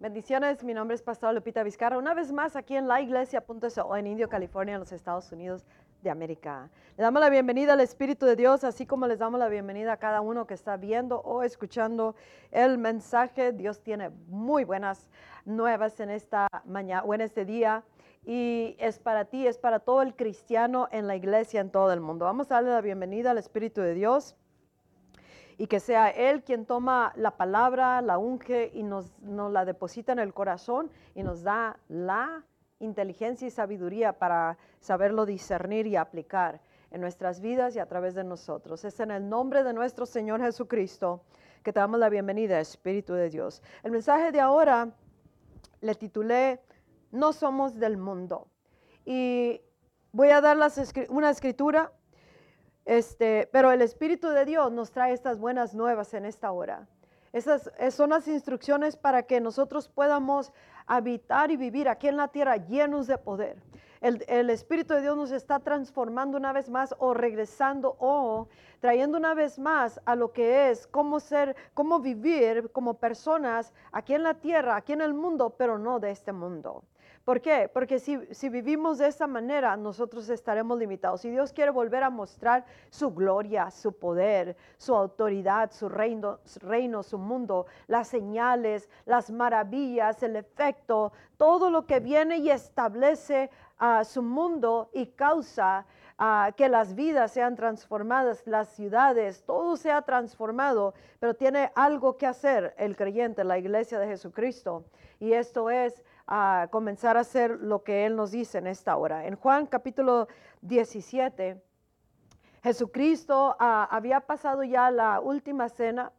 Bendiciones, mi nombre es Pastor Lupita Vizcarra, una vez más aquí en la iglesia.so en Indio, California, en los Estados Unidos de América. Le damos la bienvenida al Espíritu de Dios, así como les damos la bienvenida a cada uno que está viendo o escuchando el mensaje. Dios tiene muy buenas nuevas en esta mañana o en este día y es para ti, es para todo el cristiano en la iglesia en todo el mundo. Vamos a darle la bienvenida al Espíritu de Dios y que sea Él quien toma la palabra, la unge y nos, la deposita en el corazón y nos da la inteligencia y sabiduría para saberlo discernir y aplicar en nuestras vidas y a través de nosotros. Es en el nombre de nuestro Señor Jesucristo que te damos la bienvenida, Espíritu de Dios. El mensaje de ahora le titulé No somos del mundo. Y voy a dar una escritura este, pero el Espíritu de Dios nos trae estas buenas nuevas en esta hora. Esas son las instrucciones para que nosotros podamos habitar y vivir aquí en la tierra llenos de poder. El, el, Espíritu de Dios nos está transformando una vez más o regresando o trayendo una vez más a lo que es cómo ser, cómo vivir como personas aquí en la tierra, aquí en el mundo, pero no de este mundo. ¿Por qué? Porque si, vivimos de esa manera, nosotros estaremos limitados. Si Dios quiere volver a mostrar su gloria, su poder, su autoridad, su reino, su, mundo, las señales, las maravillas, el efecto, todo lo que viene y establece a su mundo y causa que las vidas sean transformadas, las ciudades, todo sea transformado, pero tiene algo que hacer el creyente, la iglesia de Jesucristo. Y esto es a comenzar a hacer lo que Él nos dice en esta hora. En Juan capítulo 17, Jesucristo ah, había pasado ya la última cena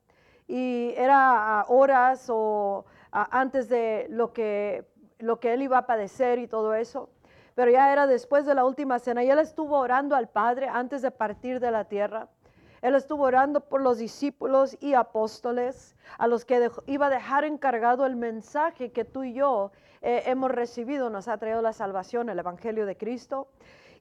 y era ah, horas o ah, antes de lo que, lo que Él iba a padecer y todo eso. Pero ya era después de la última cena y Él estuvo orando al Padre antes de partir de la tierra. Él estuvo orando por los discípulos y apóstoles a los que iba a dejar encargado el mensaje que tú y yo eh, hemos recibido, nos ha traído la salvación, el Evangelio de Cristo.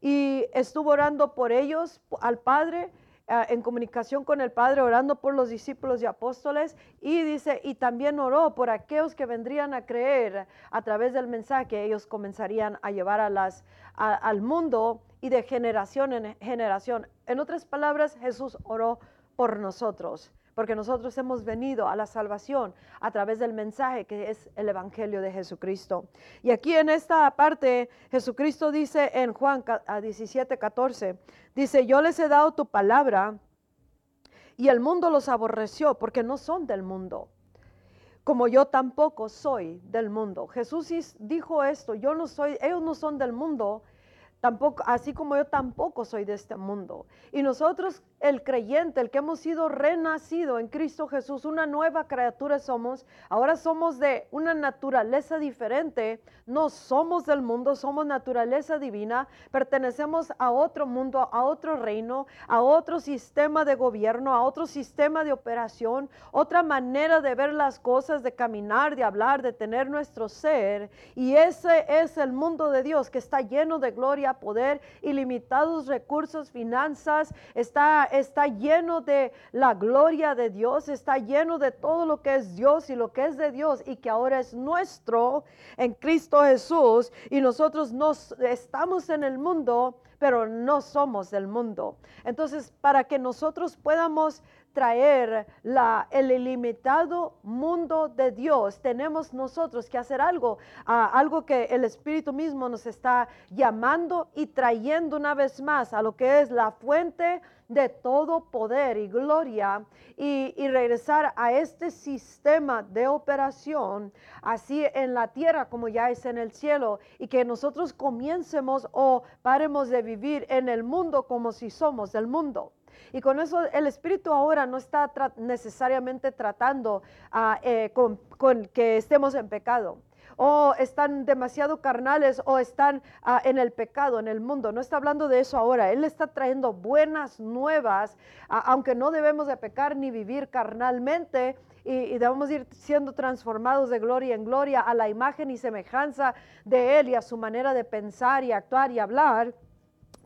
Y estuvo orando por ellos, al Padre, eh, en comunicación con el Padre, orando por los discípulos y apóstoles. Y dice, y también oró por aquellos que vendrían a creer a través del mensaje ellos comenzarían a llevar a las, al mundo y de generación en generación. En otras palabras, Jesús oró por nosotros porque nosotros hemos venido a la salvación a través del mensaje que es el Evangelio de Jesucristo. Y aquí en esta parte, Jesucristo dice en Juan 17, 14, dice, yo les he dado tu palabra y el mundo los aborreció porque no son del mundo. Como yo tampoco soy del mundo. Jesús dijo esto, yo no soy, ellos no son del mundo, tampoco, así como yo tampoco soy de este mundo. Y nosotros el creyente, el que hemos sido renacido en Cristo Jesús, una nueva criatura somos, ahora somos de una naturaleza diferente, no somos del mundo, somos naturaleza divina, pertenecemos a otro mundo, a otro reino, a otro sistema de gobierno, a otro sistema de operación, otra manera de ver las cosas, de caminar, de hablar, de tener nuestro ser. Y ese es el mundo de Dios que está lleno de gloria, poder, ilimitados recursos, finanzas, está está lleno de la gloria de Dios, está lleno de todo lo que es Dios y lo que es de Dios y que ahora es nuestro en Cristo Jesús y nosotros nos estamos en el mundo, pero no somos del mundo. Entonces, para que nosotros podamos traer la, el ilimitado mundo de Dios, tenemos nosotros que hacer algo, algo que el Espíritu mismo nos está llamando y trayendo una vez más a lo que es la fuente de todo poder y gloria y, regresar a este sistema de operación, así en la tierra como ya es en el cielo, y que nosotros comiencemos o paremos de vivir en el mundo como si somos del mundo. Y con eso el Espíritu ahora no está necesariamente tratando eh, con, que estemos en pecado o están demasiado carnales o están ah, en el pecado, en el mundo. No está hablando de eso ahora. Él está trayendo buenas nuevas, ah, aunque no debemos de pecar ni vivir carnalmente. Y, debemos ir siendo transformados de gloria en gloria a la imagen y semejanza de Él y a su manera de pensar y actuar y hablar.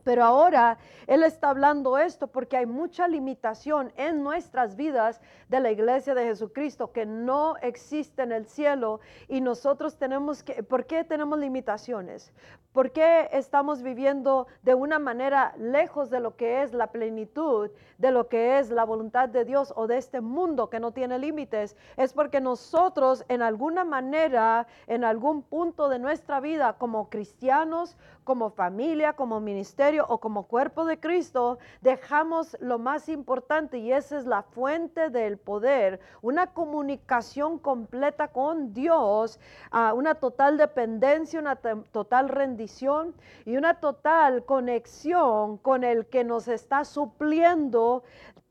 Pero ahora Él está hablando esto porque hay mucha limitación en nuestras vidas de la iglesia de Jesucristo que no existe en el cielo y nosotros tenemos que, ¿por qué tenemos limitaciones? ¿Por qué estamos viviendo de una manera lejos de lo que es la plenitud, de lo que es la voluntad de Dios o de este mundo que no tiene límites? Es porque nosotros en alguna manera, en algún punto de nuestra vida como cristianos, como familia, como ministerio o como cuerpo de Cristo, dejamos lo más importante y esa es la fuente del poder, una comunicación completa con Dios, uh, una total dependencia, una total rendición y una total conexión con el que nos está supliendo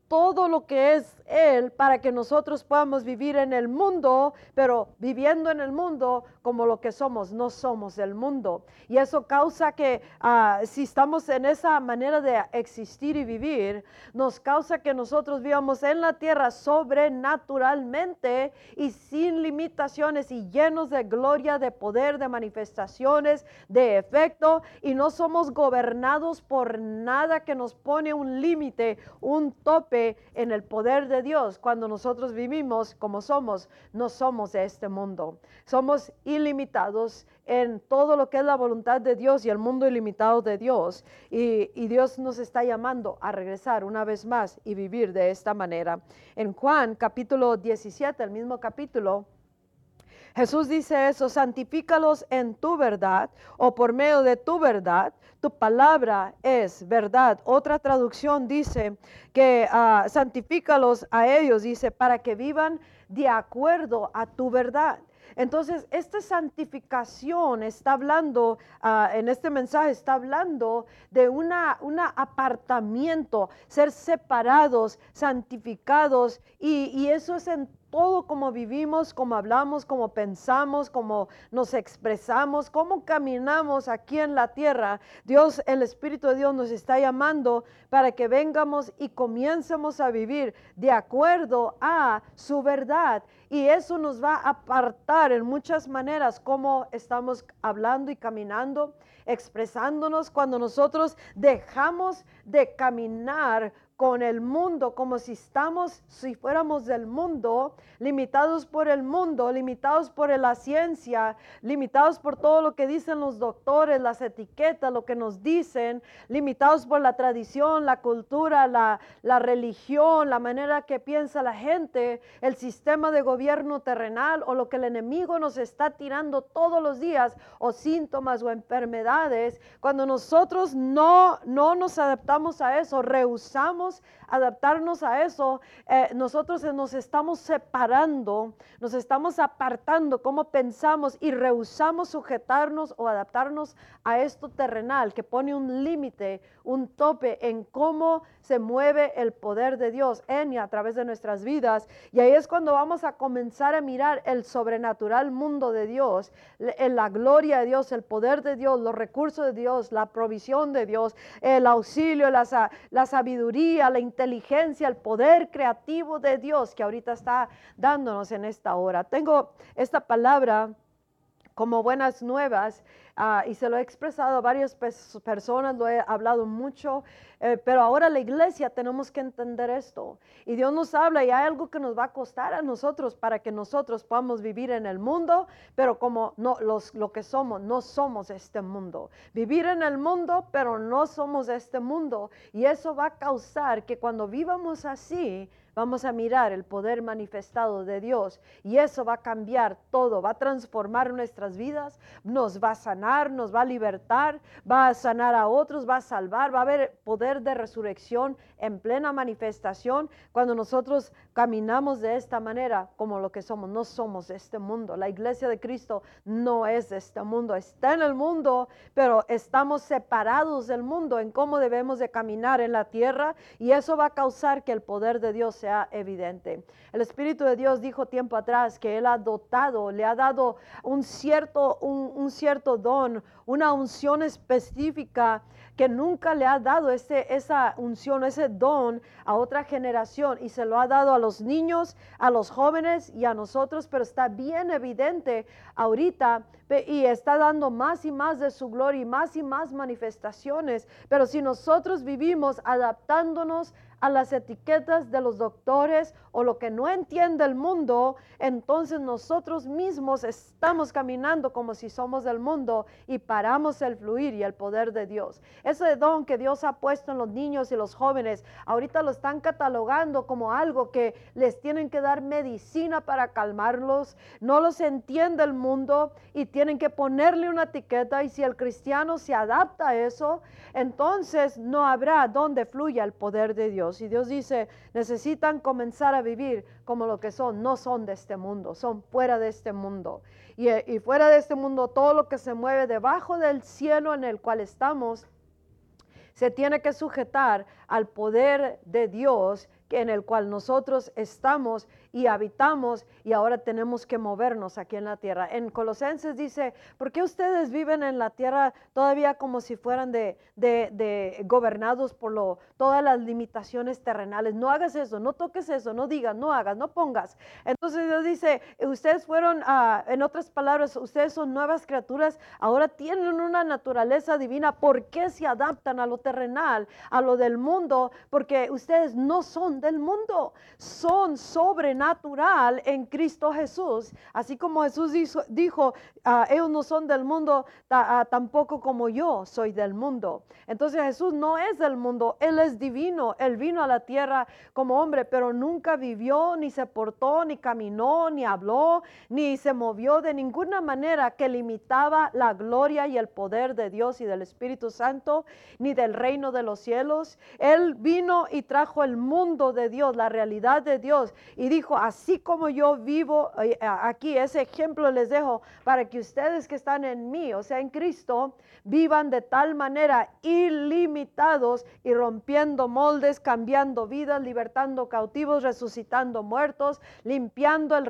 todo lo que es Él para que nosotros podamos vivir en el mundo, pero viviendo en el mundo como lo que somos, no somos el mundo. Y eso causa que ah, si estamos en esa manera de existir y vivir, nos causa que nosotros vivamos en la tierra sobrenaturalmente y sin limitaciones y llenos de gloria, de poder, de manifestaciones, de efecto, y no somos gobernados por nada que nos pone un límite, un tope en el poder de Dios. Cuando nosotros vivimos como somos, no somos de este mundo. Somos ilimitados en todo lo que es la voluntad de Dios y el mundo ilimitado de Dios. Y, y, Dios nos está llamando a regresar una vez más y vivir de esta manera. En Juan capítulo 17, el mismo capítulo, Jesús dice eso, santifícalos en tu verdad o por medio de tu verdad. Tu palabra es verdad. Otra traducción dice que uh, santifícalos a ellos, dice, para que vivan de acuerdo a tu verdad. Entonces, esta santificación está hablando, uh, en este mensaje está hablando de una, un apartamiento, ser separados, santificados, y, y eso es en todo como vivimos, como hablamos, como pensamos, como nos expresamos, cómo caminamos aquí en la tierra. Dios, el Espíritu de Dios nos está llamando para que vengamos y comiencemos a vivir de acuerdo a su verdad. Y eso nos va a apartar en muchas maneras cómo estamos hablando y caminando, expresándonos cuando nosotros dejamos de caminar con el mundo, como si estamos, si fuéramos del mundo, limitados por el mundo, limitados por la ciencia, limitados por todo lo que dicen los doctores, las etiquetas, lo que nos dicen, limitados por la tradición, la cultura, la, la religión, la manera que piensa la gente, el sistema de gobierno terrenal o lo que el enemigo nos está tirando todos los días, o síntomas o enfermedades, cuando nosotros no, no nos adaptamos a eso, rehusamos adaptarnos a eso, eh, nosotros nos estamos separando, nos estamos apartando cómo pensamos y rehusamos sujetarnos o adaptarnos a esto terrenal que pone un límite, un tope en cómo se mueve el poder de Dios en y a través de nuestras vidas. Y ahí es cuando vamos a comenzar a mirar el sobrenatural mundo de Dios, la gloria de Dios, el poder de Dios, los recursos de Dios, la provisión de Dios, el auxilio, la, la sabiduría, la inteligencia, el poder creativo de Dios que ahorita está dándonos en esta hora. Tengo esta palabra como buenas nuevas Ah, y se lo he expresado a varias personas, lo he hablado mucho, eh, pero ahora la iglesia tenemos que entender esto. Y Dios nos habla y hay algo que nos va a costar a nosotros para que nosotros podamos vivir en el mundo, pero como no, los, lo que somos, no somos este mundo. Vivir en el mundo, pero no somos este mundo. Y eso va a causar que cuando vivamos así, vamos a mirar el poder manifestado de Dios y eso va a cambiar todo, va a transformar nuestras vidas, nos va a sanar, nos va a libertar, va a sanar a otros, va a salvar, va a haber poder de resurrección en plena manifestación cuando nosotros caminamos de esta manera como lo que somos. No somos de este mundo. La iglesia de Cristo no es de este mundo. Está en el mundo, pero estamos separados del mundo en cómo debemos de caminar en la tierra y eso va a causar que el poder de Dios sea evidente. El Espíritu de Dios dijo tiempo atrás que Él ha dotado, le ha dado un cierto, un, cierto don, una unción específica que nunca le ha dado ese, esa unción, ese don a otra generación y se lo ha dado a los niños, a los jóvenes y a nosotros, pero está bien evidente ahorita y está dando más y más de su gloria y más y más manifestaciones. Pero si nosotros vivimos adaptándonos a las etiquetas de los doctores o lo que no entiende el mundo, entonces nosotros mismos estamos caminando como si somos del mundo y paramos el fluir y el poder de Dios. Ese don que Dios ha puesto en los niños y los jóvenes, ahorita lo están catalogando como algo que les tienen que dar medicina para calmarlos, no los entiende el mundo y tienen que ponerle una etiqueta y si el cristiano se adapta a eso, entonces no habrá donde fluya el poder de Dios. Y Dios dice, necesitan comenzar a vivir como lo que son, no son de este mundo, son fuera de este mundo. Y, y fuera de este mundo, todo lo que se mueve debajo del cielo en el cual estamos, se tiene que sujetar al poder de Dios en el cual nosotros estamos y habitamos y ahora tenemos que movernos aquí en la tierra. En Colosenses dice, ¿por qué ustedes viven en la tierra todavía como si fueran de, de, gobernados por lo, todas las limitaciones terrenales? No hagas eso, no toques eso, no digas, no hagas, no pongas. Entonces Dios dice, ustedes fueron, uh, en otras palabras, ustedes son nuevas criaturas, ahora tienen una naturaleza divina. ¿Por qué se adaptan a lo terrenal, a lo del mundo? Porque ustedes no son del mundo, son sobrenaturales natural en Cristo Jesús. Así como Jesús dijo, ah, ellos no son del mundo, ah, tampoco como yo soy del mundo. Entonces Jesús no es del mundo, Él es divino. Él vino a la tierra como hombre, pero nunca vivió, ni se portó, ni caminó, ni habló, ni se movió de ninguna manera que limitaba la gloria y el poder de Dios y del Espíritu Santo, ni del reino de los cielos. Él vino y trajo el mundo de Dios, la realidad de Dios, y dijo, así como yo vivo eh, aquí, ese ejemplo les dejo para que ustedes que están en mí, o sea, en Cristo, vivan de tal manera ilimitados y rompiendo moldes, cambiando vidas, libertando cautivos, resucitando muertos, limpiando el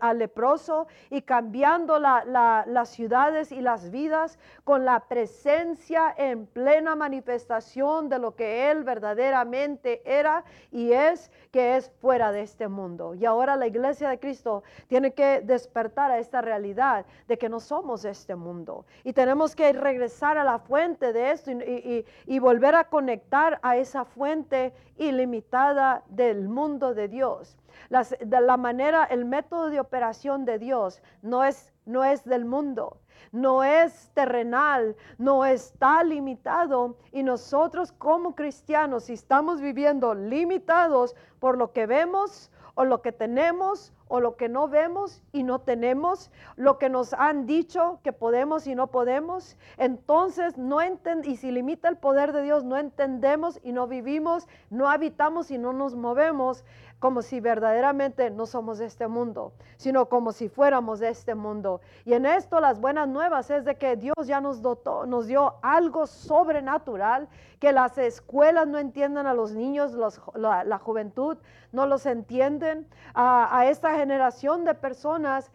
al leproso y cambiando las ciudades y las vidas con la presencia en plena manifestación de lo que Él verdaderamente era y es, que es fuera de este mundo. Y ahora la iglesia de Cristo tiene que despertar a esta realidad de que no somos este mundo y tenemos que regresar a la fuente de esto y volver a conectar a esa fuente ilimitada del mundo de Dios de la manera, el método de operación de Dios no es, no es del mundo, no es terrenal, no está limitado. Y nosotros como cristianos, si estamos viviendo limitados por lo que vemos o lo que tenemos o lo que no vemos y no tenemos, lo que nos han dicho que podemos y no podemos, entonces no y si limita el poder de Dios, no entendemos y no vivimos, no habitamos y no nos movemos, como si verdaderamente no somos de este mundo, sino como si fuéramos de este mundo. Y en esto las buenas nuevas es de que Dios ya nos dotó, nos dio algo sobrenatural, que las escuelas no entiendan a los niños, la, juventud no los entienden, a, esta generación de personas,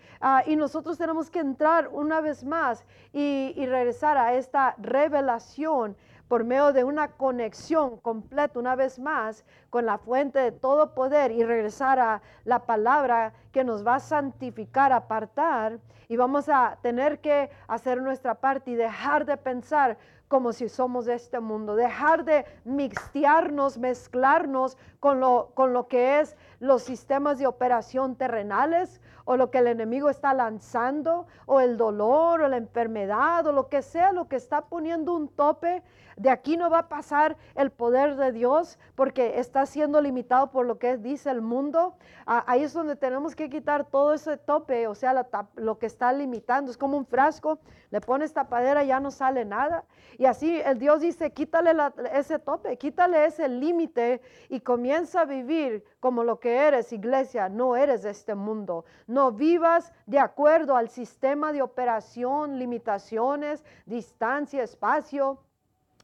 y nosotros tenemos que entrar una vez más y regresar a esta revelación por medio de una conexión completa una vez más con la fuente de todo poder y regresar a la palabra que nos va a santificar, apartar. Y vamos a tener que hacer nuestra parte y dejar de pensar como si somos de este mundo, dejar de mixtearnos, mezclarnos con lo, con lo que es los sistemas de operación terrenales o lo que el enemigo está lanzando o el dolor o la enfermedad o lo que sea, lo que está poniendo un tope de aquí no va a pasar el poder de Dios porque está siendo limitado por lo que dice el mundo. Ah, ahí es donde tenemos que quitar todo ese tope, o sea, lo que está limitando. Es como un frasco, le pones tapadera, ya no sale nada. Y así el Dios dice, quítale ese tope, quítale ese límite y comienza a vivir como lo que eres, iglesia. No eres de este mundo. No vivas de acuerdo al sistema de operación, limitaciones, distancia, espacio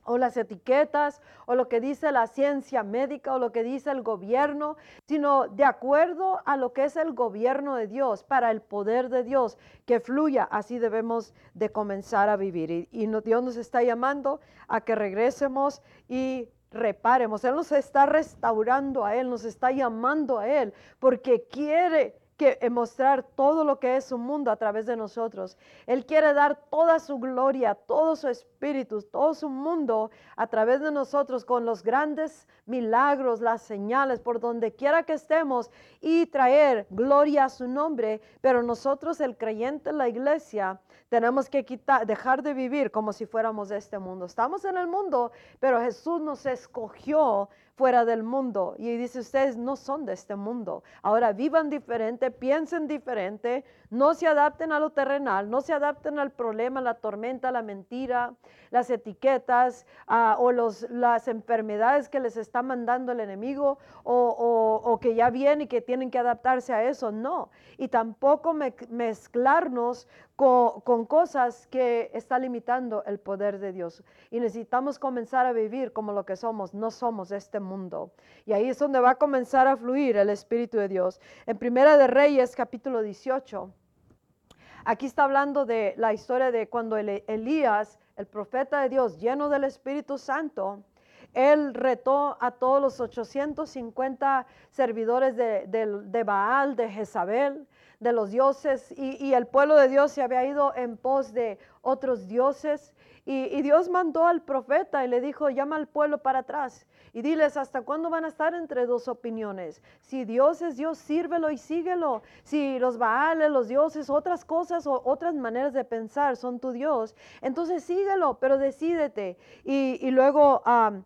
o las etiquetas o lo que dice la ciencia médica o lo que dice el gobierno, sino de acuerdo a lo que es el gobierno de Dios, para el poder de Dios que fluya. Así debemos de comenzar a vivir. Y, y Dios nos está llamando a que regresemos y reparemos. Él nos está restaurando a Él, nos está llamando a Él, porque quiere que eh, mostrar todo lo que es su mundo a través de nosotros. Él quiere dar toda su gloria, todo su espíritu, todo su mundo a través de nosotros con los grandes milagros, las señales, por donde quiera que estemos y traer gloria a su nombre. Pero nosotros, el creyente en la iglesia, tenemos que quitar, dejar de vivir como si fuéramos de este mundo. Estamos en el mundo, pero Jesús nos escogió fuera del mundo. Y dice, ustedes no son de este mundo. Ahora vivan diferente, piensen diferente, no se adapten a lo terrenal, no se adapten al problema, la tormenta, la mentira, las etiquetas ah, o los, las enfermedades que les está mandando el enemigo o, o, que ya vienen y que tienen que adaptarse a eso. No. Y tampoco mezclarnos con, cosas que está limitando el poder de Dios. Y necesitamos comenzar a vivir como lo que somos, no somos este mundo. Y ahí es donde va a comenzar a fluir el Espíritu de Dios. En Primera de Reyes, capítulo 18. Aquí está hablando de la historia de cuando Elías, el profeta de Dios, lleno del Espíritu Santo, él retó a todos los 850 servidores de, de Baal, de Jezabel, de los dioses, y, y, el pueblo de Dios se había ido en pos de otros dioses. Y, y Dios mandó al profeta y le dijo, llama al pueblo para atrás y diles hasta cuándo van a estar entre dos opiniones. Si Dios es Dios, sírvelo y síguelo. Si los Baales, los dioses, otras cosas o otras maneras de pensar son tu Dios, entonces síguelo, pero decídete. Y, luego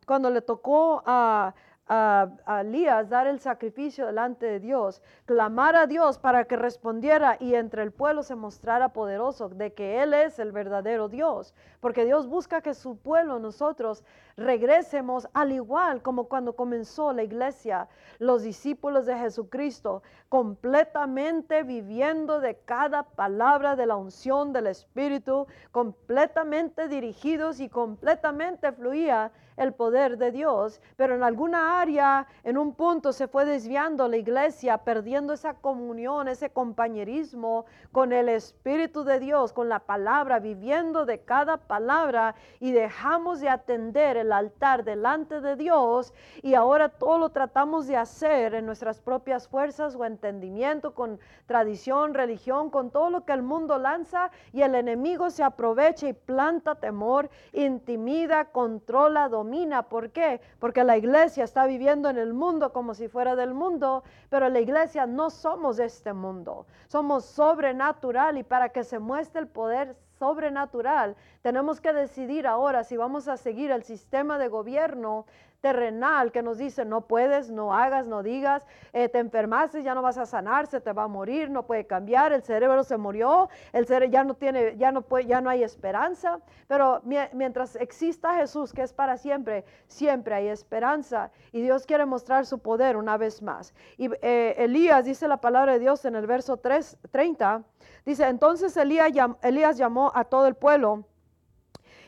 cuando le tocó a a, Elías dar el sacrificio delante de Dios, clamar a Dios para que respondiera y entre el pueblo se mostrara poderoso de que Él es el verdadero Dios, porque Dios busca que su pueblo, nosotros, regresemos al igual como cuando comenzó la iglesia, los discípulos de Jesucristo, completamente viviendo de cada palabra de la unción del Espíritu, completamente dirigidos y completamente fluía el poder de Dios, pero en alguna área, en un punto se fue desviando la iglesia, perdiendo esa comunión, ese compañerismo con el Espíritu de Dios, con la palabra, viviendo de cada palabra y dejamos de atender el altar delante de Dios y ahora todo lo tratamos de hacer en nuestras propias fuerzas o entendimiento, con tradición, religión, con todo lo que el mundo lanza y el enemigo se aprovecha y planta temor, intimida, controla, domina ¿Por qué? Porque la iglesia está viviendo en el mundo como si fuera del mundo, pero la iglesia no somos de este mundo. Somos sobrenatural y para que se muestre el poder sobrenatural, tenemos que decidir ahora si vamos a seguir el sistema de gobierno terrenal que nos dice no puedes, no hagas, no digas, eh, te enfermaste, ya no vas a sanar, se te va a morir, no puede cambiar, el cerebro se murió, el cerebro ya no tiene, ya no puede, ya no hay esperanza. Pero mientras exista Jesús, que es para siempre, siempre hay esperanza y Dios quiere mostrar su poder una vez más. Y eh, Elías dice la palabra de Dios en el verso 3, 30, dice entonces Elías, Elías llamó a todo el pueblo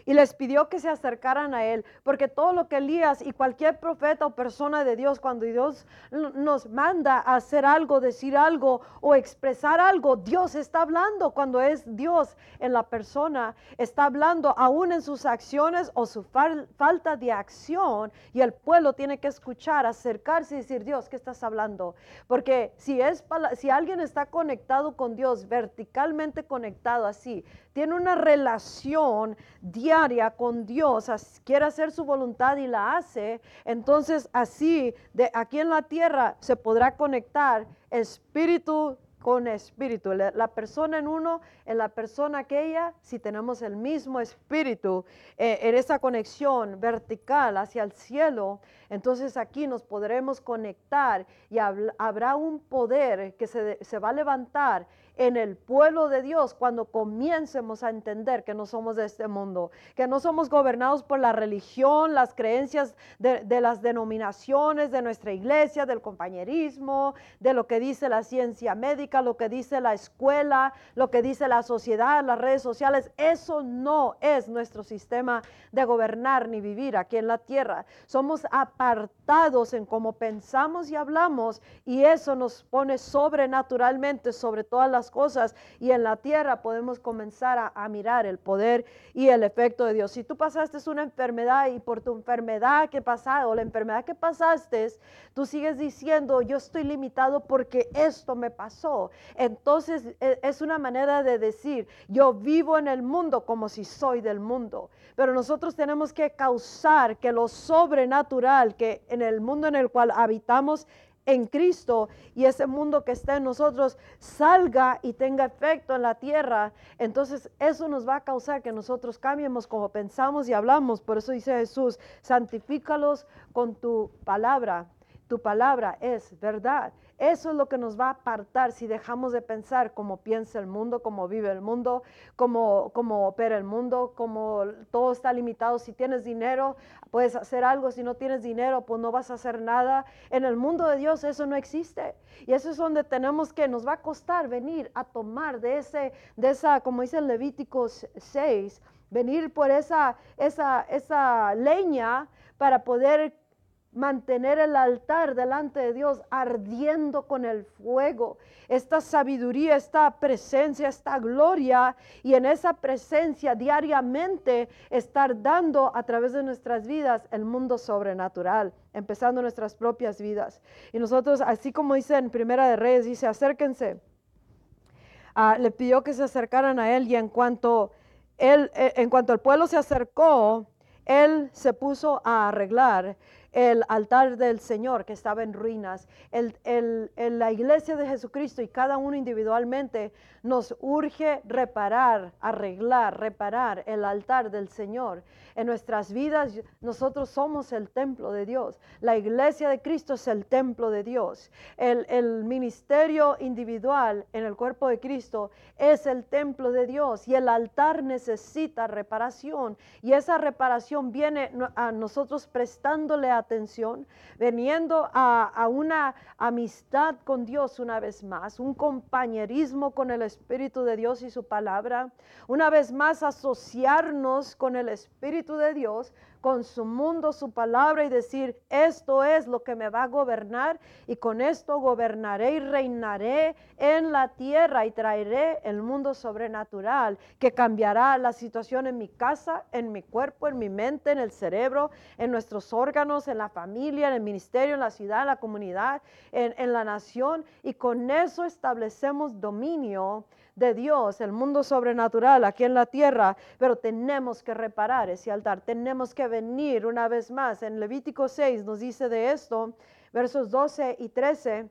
y les pidió que se acercaran a él, porque todo lo que Elías y cualquier profeta o persona de Dios, cuando Dios nos manda a hacer algo, decir algo o expresar algo, Dios está hablando cuando es Dios en la persona, está hablando aún en sus acciones o su falta de acción y el pueblo tiene que escuchar, acercarse y decir, Dios, ¿qué estás hablando? Porque si, es, si alguien está conectado con Dios, verticalmente conectado así, tiene una relación diaria con Dios, quiere hacer su voluntad y la hace, entonces así de aquí en la tierra se podrá conectar espíritu con espíritu. La, persona en uno, en la persona aquella, si tenemos el mismo espíritu, eh, en esa conexión vertical hacia el cielo, entonces aquí nos podremos conectar y habrá un poder que se, se va a levantar en el pueblo de Dios cuando comiencemos a entender que no somos de este mundo, que no somos gobernados por la religión, las creencias de, de las denominaciones de nuestra iglesia, del compañerismo, de lo que dice la ciencia médica, lo que dice la escuela, lo que dice la sociedad, las redes sociales. Eso no es nuestro sistema de gobernar ni vivir aquí en la tierra. Somos apartados en cómo pensamos y hablamos y eso nos pone sobrenaturalmente sobre todas las cosas y en la tierra podemos comenzar a, mirar el poder y el efecto de Dios. Si tú pasaste una enfermedad y por tu enfermedad que pasaste la enfermedad que pasaste, tú sigues diciendo, yo estoy limitado porque esto me pasó. Entonces e, es una manera de decir, yo vivo en el mundo como si soy del mundo. Pero nosotros tenemos que causar que lo sobrenatural, que en el mundo en el cual habitamos, en Cristo y ese mundo que está en nosotros salga y tenga efecto en la tierra, entonces eso nos va a causar que nosotros cambiemos como pensamos y hablamos. Por eso dice Jesús, santifícalos con tu palabra. Tu palabra es verdad. Eso es lo que nos va a apartar si dejamos de pensar cómo piensa el mundo, cómo vive el mundo, cómo, opera el mundo, cómo todo está limitado. Si tienes dinero, puedes hacer algo. Si no tienes dinero, pues no vas a hacer nada. En el mundo de Dios eso no existe. Y eso es donde tenemos que, nos va a costar venir a tomar de, ese, de esa, como dice Levíticos 6, venir por esa, esa, esa leña para poder mantener el altar delante de Dios ardiendo con el fuego. Esta sabiduría, esta presencia, esta gloria y en esa presencia diariamente estar dando a través de nuestras vidas el mundo sobrenatural, empezando nuestras propias vidas. Y nosotros, así como dice en Primera de Reyes, dice, acérquense. Ah, le pidió que se acercaran a él y en cuanto él, eh, en cuanto el pueblo se acercó, él se puso a arreglar el altar del Señor que estaba en ruinas, el, la iglesia de Jesucristo y cada uno individualmente nos urge reparar, arreglar, reparar el altar del Señor. En nuestras vidas nosotros somos el templo de Dios. La iglesia de Cristo es el templo de Dios. El, el ministerio individual en el cuerpo de Cristo es el templo de Dios y el altar necesita reparación y esa reparación viene a nosotros prestándole a atención, veniendo a, una amistad con Dios una vez más, un compañerismo con el Espíritu de Dios y su palabra, una vez más asociarnos con el Espíritu de Dios con su mundo, su palabra y decir, esto es lo que me va a gobernar y con esto gobernaré y reinaré en la tierra y traeré el mundo sobrenatural que cambiará la situación en mi casa, en mi cuerpo, en mi mente, en el cerebro, en nuestros órganos, en la familia, en el ministerio, en la ciudad, en la comunidad, en, la nación y con eso establecemos dominio de Dios, el mundo sobrenatural aquí en la tierra, pero tenemos que reparar ese altar, tenemos que venir una vez más. En Levítico 6 nos dice de esto, versos 12 y 13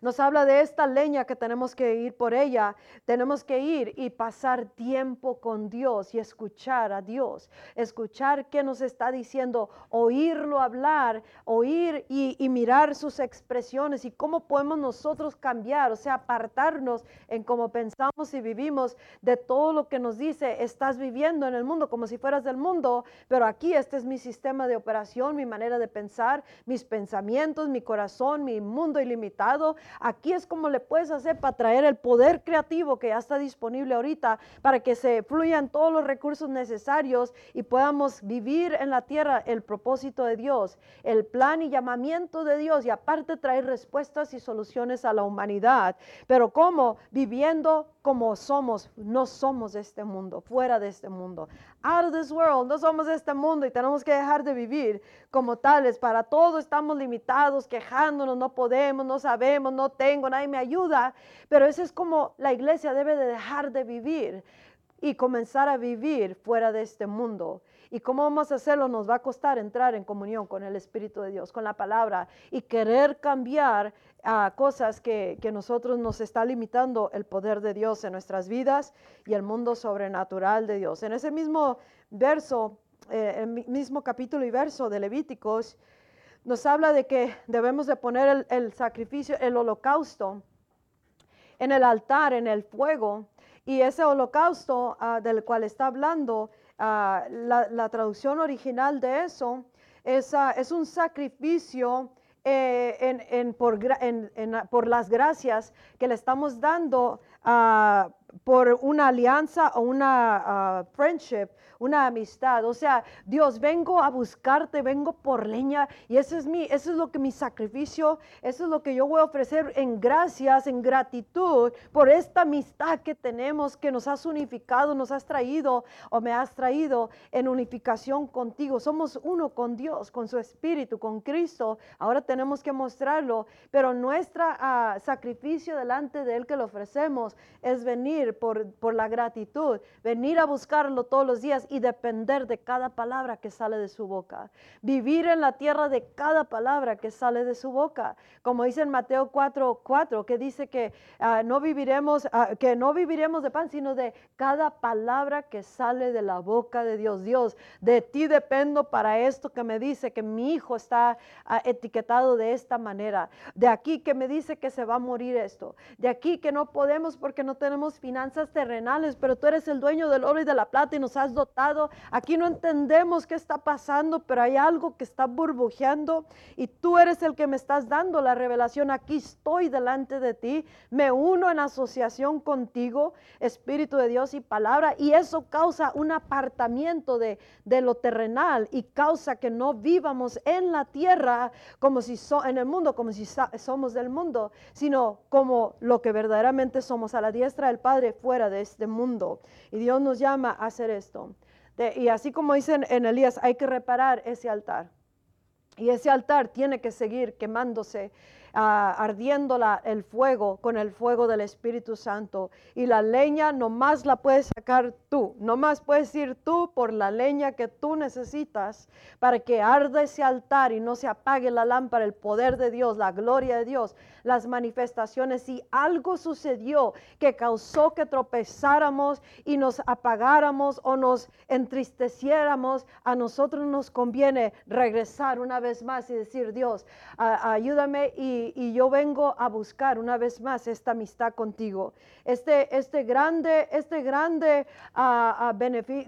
nos habla de esta leña que tenemos que ir por ella. Tenemos que ir y pasar tiempo con Dios y escuchar a Dios. Escuchar qué nos está diciendo, oírlo hablar, oír y, mirar sus expresiones y cómo podemos nosotros cambiar, o sea, apartarnos en cómo pensamos y vivimos de todo lo que nos dice, estás viviendo en el mundo como si fueras del mundo, pero aquí este es mi sistema de operación, mi manera de pensar, mis pensamientos, mi corazón, mi mundo ilimitado. Aquí es como le puedes hacer para traer el poder creativo que ya está disponible ahorita para que se fluyan todos los recursos necesarios y podamos vivir en la tierra el propósito de Dios, el plan y llamamiento de Dios y aparte traer respuestas y soluciones a la humanidad. Pero ¿cómo? Viviendo como somos, no somos de este mundo, fuera de este mundo. Out of this world, no somos de este mundo y tenemos que dejar de vivir como tales. Para todo estamos limitados, quejándonos, no podemos, no sabemos, no tengo, nadie me ayuda. Pero eso es como la iglesia debe de dejar de vivir y comenzar a vivir fuera de este mundo. ¿Y cómo vamos a hacerlo? Nos va a costar entrar en comunión con el Espíritu de Dios, con la palabra y querer cambiar a cosas que, que, nosotros nos está limitando el poder de Dios en nuestras vidas y el mundo sobrenatural de Dios. En ese mismo verso, eh, el mismo capítulo y verso de Levíticos, nos habla de que debemos de poner el, el sacrificio, el holocausto en el altar, en el fuego. Y ese holocausto ah, del cual está hablando, ah, la, traducción original de eso es, ah, es un sacrificio eh, por, por, las gracias que le estamos dando por una alianza o una friendship una amistad. O sea, Dios, vengo a buscarte, vengo por leña y eso es mi, eso es lo que mi sacrificio, eso es lo que yo voy a ofrecer en gracias, en gratitud por esta amistad que tenemos, que nos has unificado, nos has traído o me has traído en unificación contigo. Somos uno con Dios, con su Espíritu, con Cristo. Ahora tenemos que mostrarlo, pero nuestro ah, sacrificio delante de Él que lo ofrecemos es venir por, por la gratitud, venir a buscarlo todos los días y depender de cada palabra que sale de su boca. Vivir en la tierra de cada palabra que sale de su boca. Como dice en Mateo 4, 4 que dice que, ah, no viviremos, ah, que no viviremos de pan, sino de cada palabra que sale de la boca de Dios. Dios, de ti dependo para esto que me dice que mi hijo está ah, etiquetado de esta manera. De aquí que me dice que se va a morir esto. De aquí que no podemos porque no tenemos finanzas terrenales, pero tú eres el dueño del oro y de la plata y nos has dotado Aquí no entendemos qué está pasando, pero hay algo que está burbujeando y tú eres el que me estás dando la revelación. Aquí estoy delante de ti, me uno en asociación contigo, Espíritu de Dios y palabra, y eso causa un apartamiento de, de lo terrenal y causa que no vivamos en la tierra como si so, en el mundo, como si somos del mundo, sino como lo que verdaderamente somos a la diestra del Padre fuera de este mundo. Y Dios nos llama a hacer esto y así como dicen en Elías, hay que reparar ese altar. Y ese altar tiene que seguir quemándose ardiendo el fuego con el fuego del Espíritu Santo. Y la leña nomás la puedes sacar tú, nomás puedes ir tú por la leña que tú necesitas para que arde ese altar y no se apague la lámpara, el poder de Dios, la gloria de Dios, las manifestaciones. Si algo sucedió que causó que tropezáramos y nos apagáramos o nos entristeciéramos, a nosotros nos conviene regresar una vez más y decir, Dios, ayúdame y y, yo vengo a buscar una vez más esta amistad contigo. Este, este grande, este grande uh,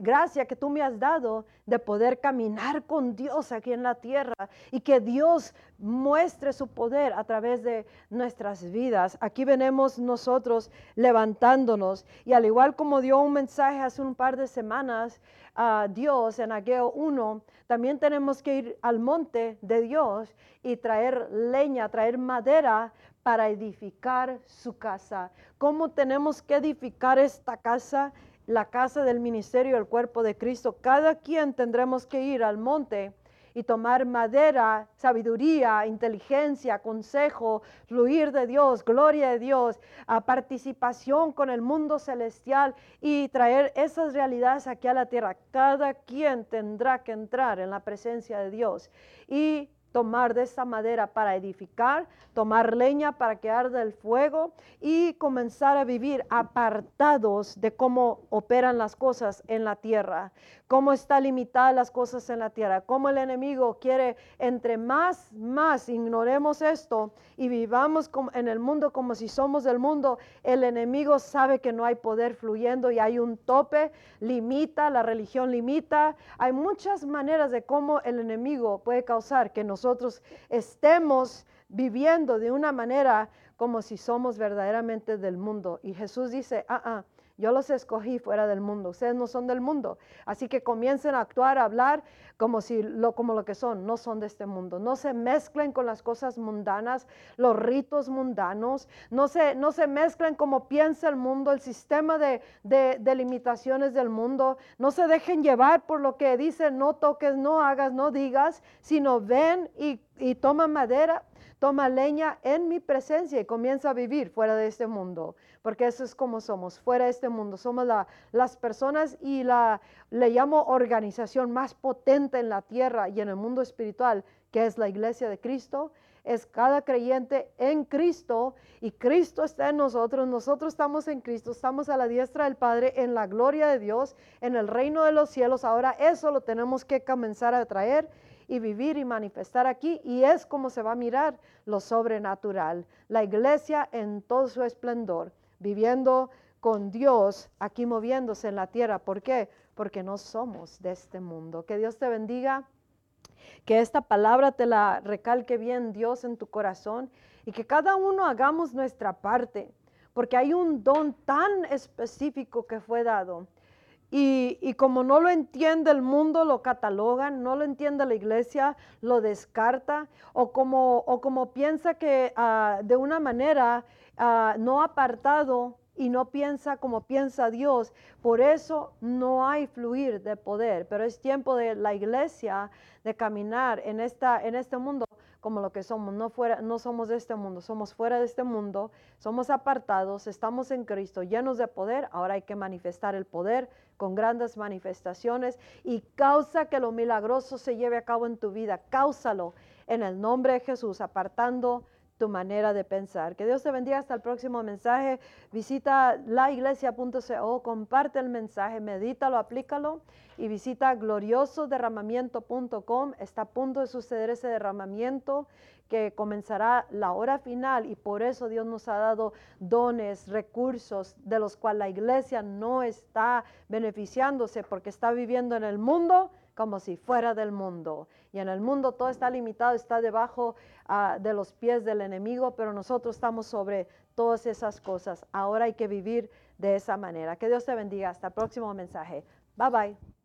gracia que tú me has dado de poder caminar con Dios aquí en la tierra y que Dios muestre su poder a través de nuestras vidas. Aquí venimos nosotros levantándonos y al igual como dio un mensaje hace un par de semanas a Dios en Ageo 1, también tenemos que ir al monte de Dios y traer leña, traer madera para edificar su casa. ¿Cómo tenemos que edificar esta casa? La casa del ministerio, el cuerpo de Cristo. Cada quien tendremos que ir al monte y tomar madera, sabiduría, inteligencia, consejo, fluir de Dios, gloria de Dios, a participación con el mundo celestial y traer esas realidades aquí a la tierra. Cada quien tendrá que entrar en la presencia de Dios y tomar de esa madera para edificar, tomar leña para que arde el fuego y comenzar a vivir apartados de cómo operan las cosas en la tierra, cómo está limitada las cosas en la tierra, cómo el enemigo quiere entre más, más ignoremos esto y vivamos en el mundo como si somos del mundo, el enemigo sabe que no hay poder fluyendo y hay un tope, limita, la religión limita, hay muchas maneras de cómo el enemigo puede causar que nosotros estemos viviendo de una manera como si somos verdaderamente del mundo. Y Jesús dice, ah, ah, yo los escogí fuera del mundo, ustedes no son del mundo. Así que comiencen a actuar, a hablar como, si lo, como lo que son, no son de este mundo. No se mezclen con las cosas mundanas, los ritos mundanos, no se, no se mezclen como piensa el mundo, el sistema de, de, limitaciones del mundo. No se dejen llevar por lo que dice, no toques, no hagas, no digas, sino ven y, y toman madera toma leña en mi presencia y comienza a vivir fuera de este mundo, porque eso es como somos, fuera de este mundo. Somos las personas y la, le llamo organización más potente en la tierra y en el mundo espiritual, que es la iglesia de Cristo. Es cada creyente en Cristo y Cristo está en nosotros, nosotros estamos en Cristo, estamos a la diestra del Padre, en la gloria de Dios, en el reino de los cielos. Ahora eso lo tenemos que comenzar a traer y vivir y manifestar aquí y es como se va a mirar lo sobrenatural, la iglesia en todo su esplendor viviendo con Dios aquí moviéndose en la tierra. ¿Por qué? Porque no somos de este mundo. Que Dios te bendiga. Que esta palabra te la recalque bien Dios en tu corazón y que cada uno hagamos nuestra parte, porque hay un don tan específico que fue dado. Y, como no lo entiende el mundo, lo catalogan, no lo entiende la iglesia, lo descarta, o como, o como piensa que ah, de una manera uh, no apartado y no piensa como piensa Dios. Por eso no hay fluir de poder, pero es tiempo de la iglesia de caminar en, esta, en este mundo como lo que somos. No, fuera, no somos de este mundo, somos fuera de este mundo, somos apartados, estamos en Cristo, llenos de poder. Ahora hay que manifestar el poder con grandes manifestaciones y causa que lo milagroso se lleve a cabo en tu vida. Cáusalo en el nombre de Jesús, apartando tu manera de pensar. Que Dios te bendiga hasta el próximo mensaje. Visita laiglesia.co, comparte el mensaje, medítalo, aplícalo y visita gloriosoderramamiento.com. Está a punto de suceder ese derramamiento que comenzará la hora final y por eso Dios nos ha dado dones, recursos de los cuales la iglesia no está beneficiándose porque está viviendo en el mundo como si fuera del mundo. Y en el mundo todo está limitado, está debajo ah, de los pies del enemigo, pero nosotros estamos sobre todas esas cosas. Ahora hay que vivir de esa manera. Que Dios te bendiga. Hasta el próximo mensaje. Bye bye.